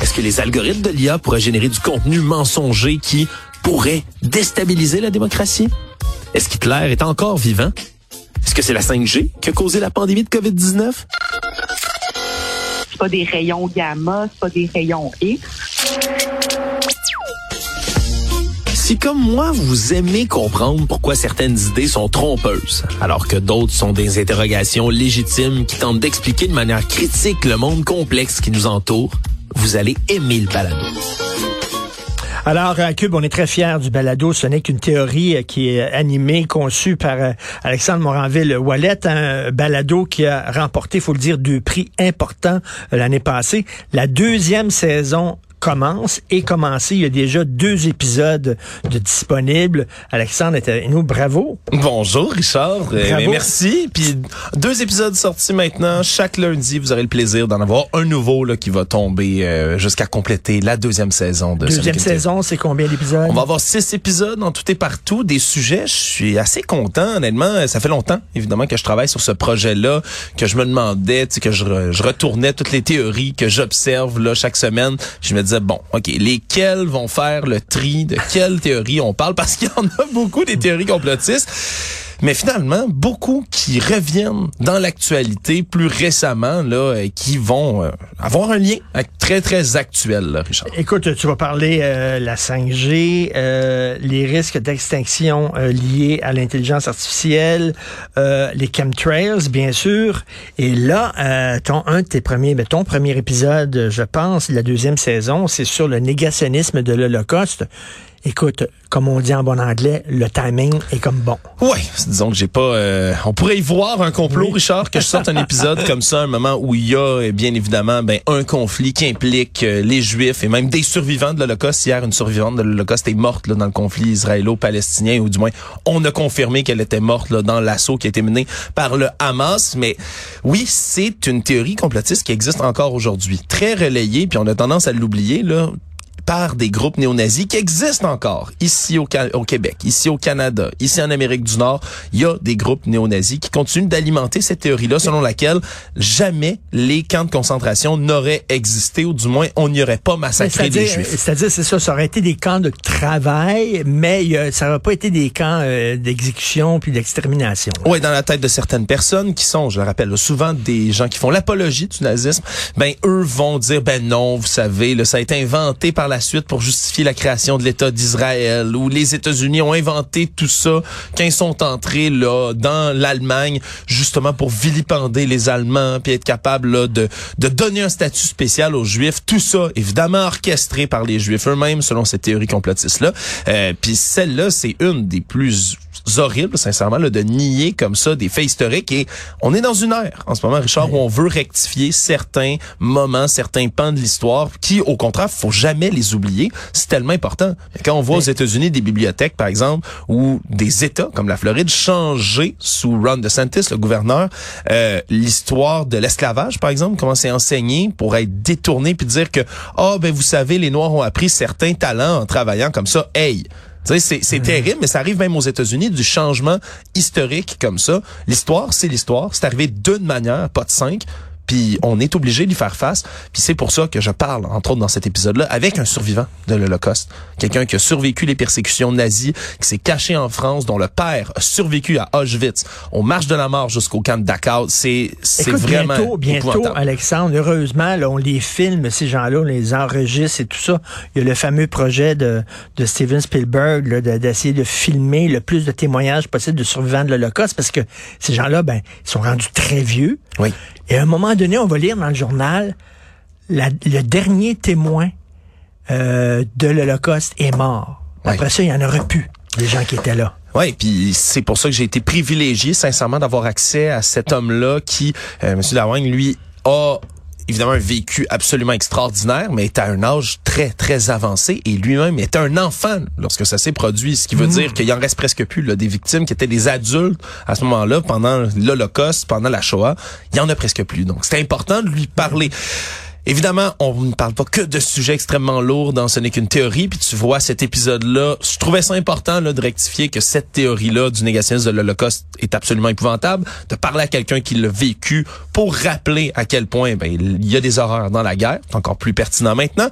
Est-ce que les algorithmes de l'IA pourraient générer du contenu mensonger qui pourrait déstabiliser la démocratie? Est-ce qu'Hitler est encore vivant? Est-ce que c'est la 5G qui a causé la pandémie de COVID-19? C'est pas des rayons gamma, c'est pas des rayons X. Si comme moi, vous aimez comprendre pourquoi certaines idées sont trompeuses, alors que d'autres sont des interrogations légitimes qui tentent d'expliquer de manière critique le monde complexe qui nous entoure, vous allez aimer le balado. Alors, à Cube, on est très fiers du balado. Ce n'est qu'une théorie euh, qui est animée, conçue par euh, Alexandre Moranville-Wallet, un balado qui a remporté, il faut le dire, deux prix importants euh, l'année passée. La deuxième saison commence et commencé. Il y a déjà deux épisodes de disponibles. Alexandre est avec nous. Bravo. Bonjour, Richard. Euh, merci. Puis deux épisodes sortis maintenant. Chaque lundi, vous aurez le plaisir d'en avoir un nouveau là, qui va tomber euh, jusqu'à compléter la deuxième saison de Deuxième saison, c'est combien d'épisodes? On va avoir six épisodes en tout et partout, des sujets. Je suis assez content, honnêtement. Ça fait longtemps, évidemment, que je travaille sur ce projet-là, que je me demandais, que je, je retournais toutes les théories que j'observe là chaque semaine. Je me bon, OK, lesquels vont faire le tri? De quelle théorie on parle? Parce qu'il y en a beaucoup des théories complotistes. Mais finalement, beaucoup qui reviennent dans l'actualité plus récemment, là, euh, qui vont euh, avoir un lien très, très actuel, là, Richard. Écoute, tu vas parler euh, la 5G, euh, les risques d'extinction liés à l'intelligence artificielle, les chemtrails, bien sûr. Et là, ton, un de tes premiers, ben, ton premier épisode, je pense, la deuxième saison, c'est sur le négationnisme de l'Holocauste. Écoute, comme on dit en bon anglais, le timing est comme bon. Oui, disons que j'ai pas. Euh, on pourrait y voir un complot, Richard, que je sorte un épisode comme ça, un moment où il y a eh bien évidemment ben, un conflit qui implique euh, les Juifs et même des survivants de l'Holocauste. Hier, une survivante de l'Holocauste est morte là, dans le conflit israélo-palestinien, ou du moins, on a confirmé qu'elle était morte là, dans l'assaut qui a été mené par le Hamas. Mais oui, c'est une théorie complotiste qui existe encore aujourd'hui, très relayée, puis on a tendance à l'oublier là par des groupes néo-nazis qui existent encore ici au, au, Québec, ici au Canada, ici en Amérique du Nord. Il y a des groupes néo-nazis qui continuent d'alimenter cette théorie-là selon laquelle jamais les camps de concentration n'auraient existé ou du moins on n'y aurait pas massacré des Juifs. C'est-à-dire, c'est ça, ça aurait été des camps de travail, mais ça n'aurait pas été des camps euh, d'exécution puis d'extermination. Oui, dans la tête de certaines personnes qui sont, je le rappelle, souvent des gens qui font l'apologie du nazisme, ben eux vont dire, ben non, vous savez, là, ça a été inventé par la suite pour justifier la création de l'État d'Israël, où les États-Unis ont inventé tout ça quand ils sont entrés là dans l'Allemagne, justement pour vilipender les Allemands, puis être capable de, de donner un statut spécial aux Juifs. Tout ça, évidemment, orchestré par les Juifs eux-mêmes, selon cette théorie complotiste-là. Euh, puis celle-là, c'est une des plus horribles, sincèrement, là, de nier comme ça des faits historiques. Et on est dans une ère, en ce moment, Richard, où on veut rectifier certains moments, certains pans de l'histoire, qui, au contraire, faut jamais les oublier. C'est tellement important. Quand on voit aux États-Unis des bibliothèques, par exemple, ou des États comme la Floride changer sous Ron DeSantis, le gouverneur, euh, l'histoire de l'esclavage, par exemple, comment c'est enseigné pour être détourné puis dire que, oh, ben vous savez, les Noirs ont appris certains talents en travaillant comme ça. Hey, c'est, c'est terrible, mais ça arrive même aux États-Unis, du changement historique comme ça. L'histoire, c'est l'histoire. C'est arrivé d'une manière, pas de cinq. Puis on est obligé d'y faire face. Puis c'est pour ça que je parle, entre autres dans cet épisode-là, avec un survivant de l'Holocauste. Quelqu'un qui a survécu les persécutions nazies, qui s'est caché en France, dont le père a survécu à Auschwitz, on marche de la mort jusqu'au camp de Dachau. C'est, c'est vraiment bientôt, bientôt, Alexandre, heureusement, là, on les filme, ces gens-là, on les enregistre et tout ça. Il y a le fameux projet de, de Steven Spielberg d'essayer de, filmer le plus de témoignages possible de survivants de l'Holocauste parce que ces gens-là, ben, ils sont rendus très vieux. Oui. Et à un moment donné, on va lire dans le journal, le dernier témoin euh, de l'Holocauste est mort. Après ça, il y en aurait plus, les gens qui étaient là. Oui, puis c'est pour ça que j'ai été privilégié, sincèrement, d'avoir accès à cet homme-là qui, euh, M. Lawang, lui, a évidemment un vécu absolument extraordinaire, mais est à un âge très, très avancé et lui-même est un enfant lorsque ça s'est produit, ce qui veut mmh. dire qu'il en reste presque plus là, des victimes qui étaient des adultes à ce moment-là, pendant l'Holocauste, pendant la Shoah, il y en a presque plus. Donc, c'est important de lui parler. Évidemment, on ne parle pas que de sujets extrêmement lourds dans Ce n'est qu'une théorie. Puis tu vois cet épisode-là, je trouvais ça important là, de rectifier que cette théorie-là du négationnisme de l'Holocauste est absolument épouvantable. De parler à quelqu'un qui l'a vécu pour rappeler à quel point ben, il y a des horreurs dans la guerre. C'est encore plus pertinent maintenant.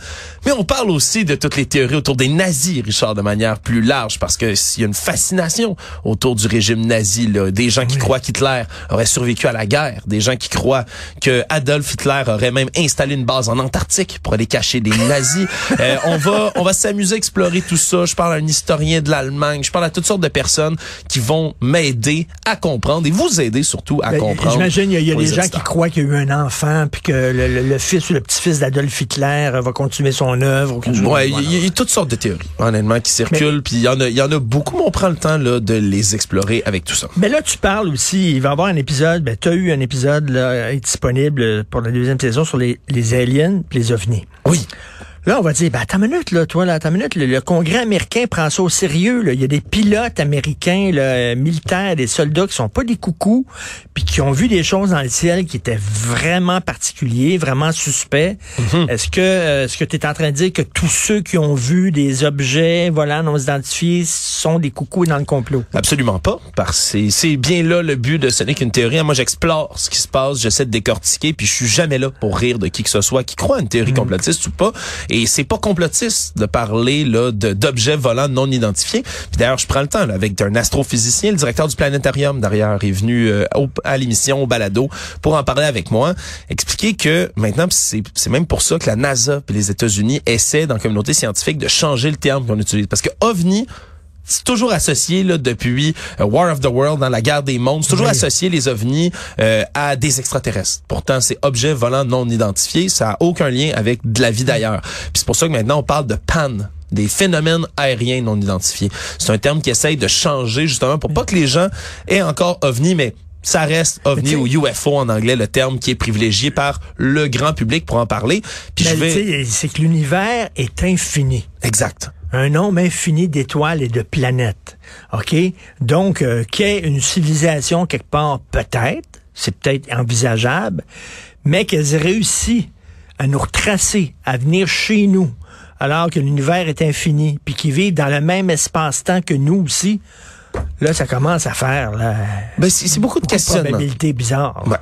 Mais on parle aussi de toutes les théories autour des nazis, Richard, de manière plus large, parce que s'il y a une fascination autour du régime nazi, là, des gens qui croient qu'Hitler aurait survécu à la guerre, des gens qui croient que Adolf Hitler aurait même installé une base en Antarctique pour aller cacher des nazis. Euh, on va on va s'amuser à explorer tout ça. Je parle à un historien de l'Allemagne, je parle à toutes sortes de personnes qui vont m'aider à comprendre et vous aider surtout à Ben, comprendre. J'imagine, il y a, y des gens qui croient qu'il y a eu un enfant, puis que le, le- le fils ou le petit-fils d'Adolf Hitler euh, va continuer son œuvre. Ouais, il Voilà. y, il y a toutes sortes de théories, honnêtement, qui circulent. Puis il y en a, il y en a beaucoup, mais on prend le temps là de les explorer avec tout ça. Mais là, tu parles aussi, il va y avoir un épisode, ben, tu as eu un épisode là, disponible pour la deuxième saison sur les, les aliens puis les ovnis. Oui. Là, on va dire, ben, attends une minute, là, toi, là, attends une minute, le, le Congrès américain prend ça au sérieux, là. Il y a des pilotes américains, là, euh, militaires, des soldats qui sont pas des coucous, puis qui ont vu des choses dans le ciel qui étaient vraiment particuliers, vraiment suspects. Mhm. Est-ce que, euh, est-ce que tu es en train de dire que tous ceux qui ont vu des objets, voilà, non identifiés, sont des coucous dans le complot? Absolument pas, parce que c'est- bien là le but de ce n'est qu'une théorie. Moi, j'explore ce qui se passe, j'essaie de décortiquer, puis je suis jamais là pour rire de qui que ce soit qui croit à une théorie complotiste ou pas. Et c'est pas complotiste de parler là d'objets volants non identifiés. Puis d'ailleurs, je prends le temps là, avec un astrophysicien, le directeur du planétarium derrière est venu euh, à l'émission au balado pour en parler avec moi, expliquer que maintenant c'est même pour ça que la NASA et les États-Unis essaient dans la communauté scientifique de changer le terme qu'on utilise parce que ovni c'est toujours associé là, depuis euh, War of the World dans la guerre des mondes, c'est toujours Oui. associé les ovnis euh, à des extraterrestres. Pourtant, c'est objets volants non identifiés, ça a aucun lien avec de la vie d'ailleurs. Puis c'est pour ça que maintenant on parle de PAN des phénomènes aériens non identifiés. C'est un terme qui essaye de changer justement pour pas que les gens aient encore ovni mais ça reste ovni ou UFO en anglais, le terme qui est privilégié par le grand public pour en parler. Puis je Mais vais c'est que l'univers est infini. exact. Un nombre infini d'étoiles et de planètes. OK? Donc, euh, ait une civilisation quelque part, peut-être, c'est peut-être envisageable, mais qu'elles aient réussi à nous retracer, à venir chez nous, alors que l'univers est infini, puis qu'ils vivent dans le même espace-temps que nous aussi, là, ça commence à faire là, Ben c'est c'est beaucoup de questionnements.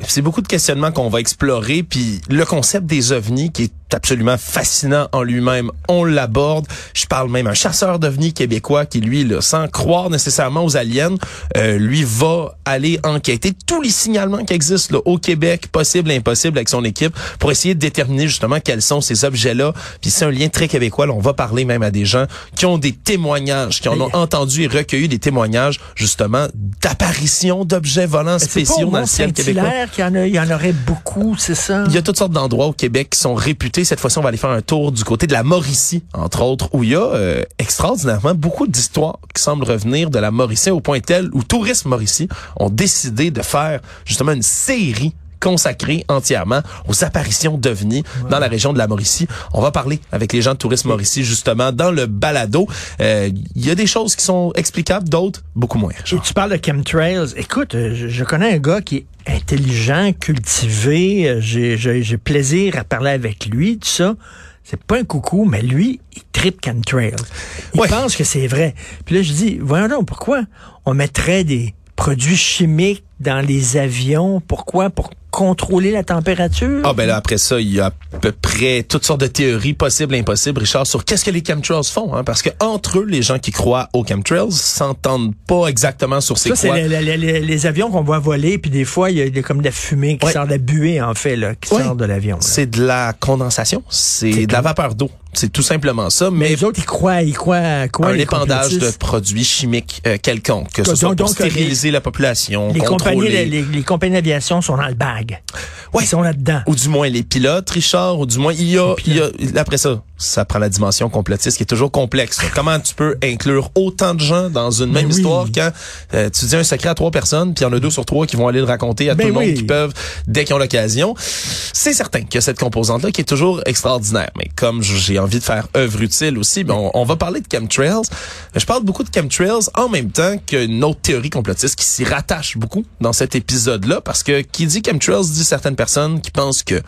c'est beaucoup de questionnements qu'on va explorer, puis le concept des ovnis qui est absolument fascinant en lui-même, on l'aborde. Je parle même à un chasseur d'ovnis québécois qui, lui, là, sans croire nécessairement aux aliens, euh, lui va aller enquêter tous les signalements qui existent là, au Québec, possible, impossible, avec son équipe, pour essayer de déterminer justement quels sont ces objets-là. Puis c'est un lien très québécois. Là, on va parler même à des gens qui ont des témoignages, qui en ont entendu et recueilli des témoignages justement d'apparitions d'objets volants spéciaux au dans le ciel québécois. En a- il y en aurait beaucoup, c'est ça? Il y a toutes sortes d'endroits au Québec qui sont réputés. Cette fois-ci, on va aller faire un tour du côté de la Mauricie, entre autres, où il y a euh, extraordinairement beaucoup d'histoires qui semblent revenir de la Mauricie au point tel où Tourisme Mauricie ont décidé de faire justement une série consacrée entièrement aux apparitions d'ovnis dans la région de la Mauricie. On va parler avec les gens de Tourisme Mauricie justement dans le balado. Euh, Il y a des choses qui sont explicables, d'autres beaucoup moins. Et tu parles de chemtrails. Écoute, euh, je, je connais un gars qui est intelligent, cultivé. euh, J'ai j'ai- j'ai plaisir à parler avec lui, tout ça. C'est pas un coucou, mais lui, il tripe chemtrails. Il Ouais. pense que c'est vrai. Puis là, je dis, voyons donc, pourquoi on mettrait des produits chimiques dans les avions? Pourquoi? Pour contrôler la température? Ah ben là après ça, il y a à peu près toutes sortes de théories possibles et impossibles, Richard, sur qu'est-ce que les chemtrails font, hein, parce que entre eux, les gens qui croient aux chemtrails s'entendent pas exactement sur c'est Ça, c'est quoi. les, les- les- les avions qu'on voit voler, puis des fois, il y a comme de la fumée qui Ouais. sort de la buée, en fait, là, qui Ouais. sort de l'avion. là. C'est de la condensation, c'est de la vapeur d'eau, c'est tout simplement ça, Mais mais les autres, ils croient, ils croient, quoi? un épandage de produits chimiques euh, quelconques, que ce Donc- soit pour donc, les- stériliser la population, Les compagnies, contrôler. les, les compagnies d'aviation sont dans le bag. Ouais. Ils sont là-dedans. ou du moins les pilotes, Richard, ou du moins il y a, il y a après ça, ça prend la dimension complotiste qui est toujours complexe. Comment tu peux inclure autant de gens dans une Ben même oui. histoire quand euh, tu dis un secret à trois personnes, puis il y en a deux sur trois qui vont aller le raconter à Ben tout le monde qui peuvent dès qu'ils ont l'occasion. C'est certain a cette composante-là qui est toujours extraordinaire. Mais comme j'ai envie de faire œuvre utile aussi, ben on, on va parler de chemtrails. Je parle beaucoup de chemtrails en même temps qu'une autre théorie complotiste qui s'y rattache beaucoup dans cet épisode-là, parce que qui dit chemtrails dit certaines personnes qui pensent que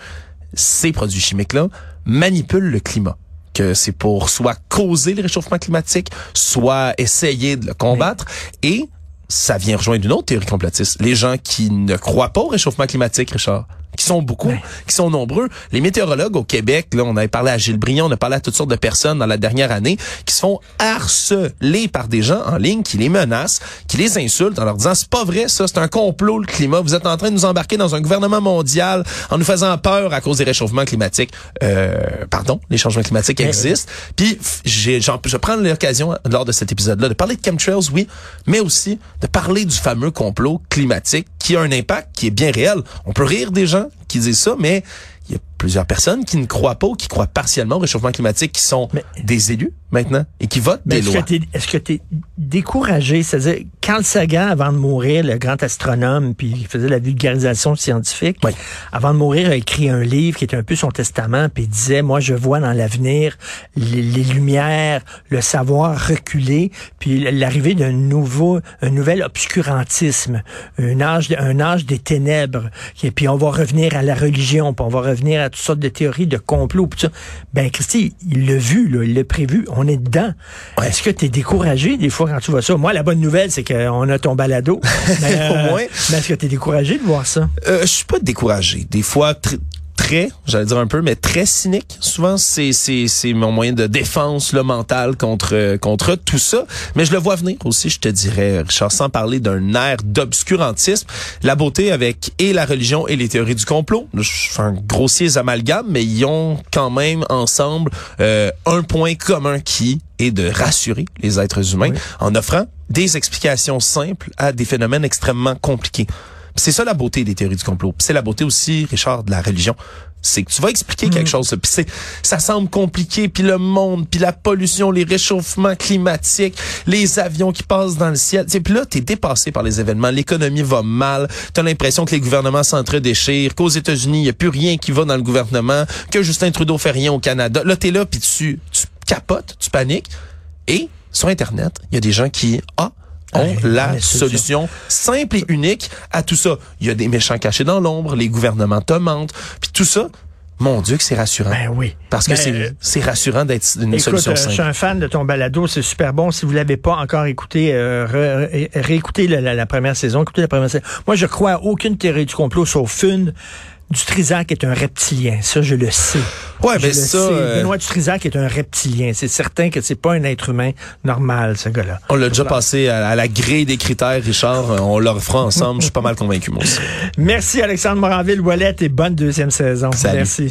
ces produits chimiques-là manipulent le climat que c'est pour soit causer le réchauffement climatique, soit essayer de le combattre. Et ça vient rejoindre une autre théorie complotiste. Les gens qui ne croient pas au réchauffement climatique, Richard, sont beaucoup, qui sont nombreux. Les météorologues au Québec, là, on avait parlé à Gilles Briand, on a parlé à toutes sortes de personnes dans la dernière année qui se font harceler par des gens en ligne qui les menacent, qui les insultent en leur disant c'est pas vrai ça, c'est un complot le climat, vous êtes en train de nous embarquer dans un gouvernement mondial en nous faisant peur à cause des réchauffements climatiques. Euh, pardon, les changements climatiques existent. Puis j'ai, je prends l'occasion lors de cet épisode-là de parler de chemtrails, oui, mais aussi de parler du fameux complot climatique qui a un impact qui est bien réel. On peut rire des gens qui disent ça, mais il y a plusieurs personnes qui ne croient pas ou qui croient partiellement au réchauffement climatique, qui sont des élus maintenant et qui votent des lois. Est-ce que tu es découragé? C'est-à-dire, Carl Sagan, avant de mourir, le grand astronome, puis il faisait la vulgarisation scientifique, avant de mourir, a écrit un livre qui était un peu son testament, puis il disait, moi, je vois dans l'avenir les, lumières, le savoir reculer, puis l'arrivée d'un nouveau, un nouvel obscurantisme, un âge, un âge des ténèbres, et puis on va revenir à la religion, puis on va revenir à toutes sortes de théories de complot, puis ça. Ben, Christy, il l'a vu, là, il l'a prévu on est dedans. Est-ce que tu es découragé des fois quand tu vois ça? Moi, la bonne nouvelle, c'est qu'on a ton balado. mais, euh, mais est-ce que tu es découragé de voir ça? Euh, je suis pas découragé. Des fois, très, j'allais dire un peu, mais très cynique. Souvent, c'est c'est c'est mon moyen de défense le mental contre contre tout ça. Mais je le vois venir aussi, je te dirais, Richard, sans parler d'un air d'obscurantisme. La beauté avec et la religion et les théories du complot. Je fais un grossier amalgame, mais ils ont quand même ensemble euh, un point commun qui est de rassurer les êtres humains en offrant des explications simples à des phénomènes extrêmement compliqués. C'est ça la beauté des théories du complot. C'est la beauté aussi, Richard, de la religion. C'est que tu vas expliquer quelque mm. chose. Puis c'est, ça semble compliqué. Puis le monde, puis la pollution, les réchauffements climatiques, les avions qui passent dans le ciel. Puis là, t'es dépassé par les événements. L'économie va mal. T'as l'impression que les gouvernements s'entre-déchirent, qu'aux États-Unis, il y a plus rien qui va dans le gouvernement, que Justin Trudeau fait rien au Canada. Là, t'es là, puis tu, tu capotes, tu paniques. Et sur Internet, il y a des gens qui, ah, ont la solution simple et unique à tout ça. Il y a des méchants cachés dans l'ombre, les gouvernements te mentent, puis tout ça. Mon Dieu que c'est rassurant. Ben oui. Parce que ben, c'est rassurant d'être une solution simple. Je suis un fan de ton balado, c'est super bon. Si vous l'avez pas encore écouté, euh, réécoutez la, première saison, écoutez la première saison. Moi, je crois à aucune théorie du complot sauf une Dutrisac est un reptilien, ça je le sais. Ouais, mais ben ça. Euh... Benoît Dutrisac est un reptilien. C'est certain que c'est pas un être humain normal, ce gars-là. On l'a déjà passé à, la grille des critères, Richard. On le refera ensemble. Je suis pas mal convaincu, moi aussi. Merci Alexandre Moranville-Ouellette et bonne deuxième saison. Merci. Salut.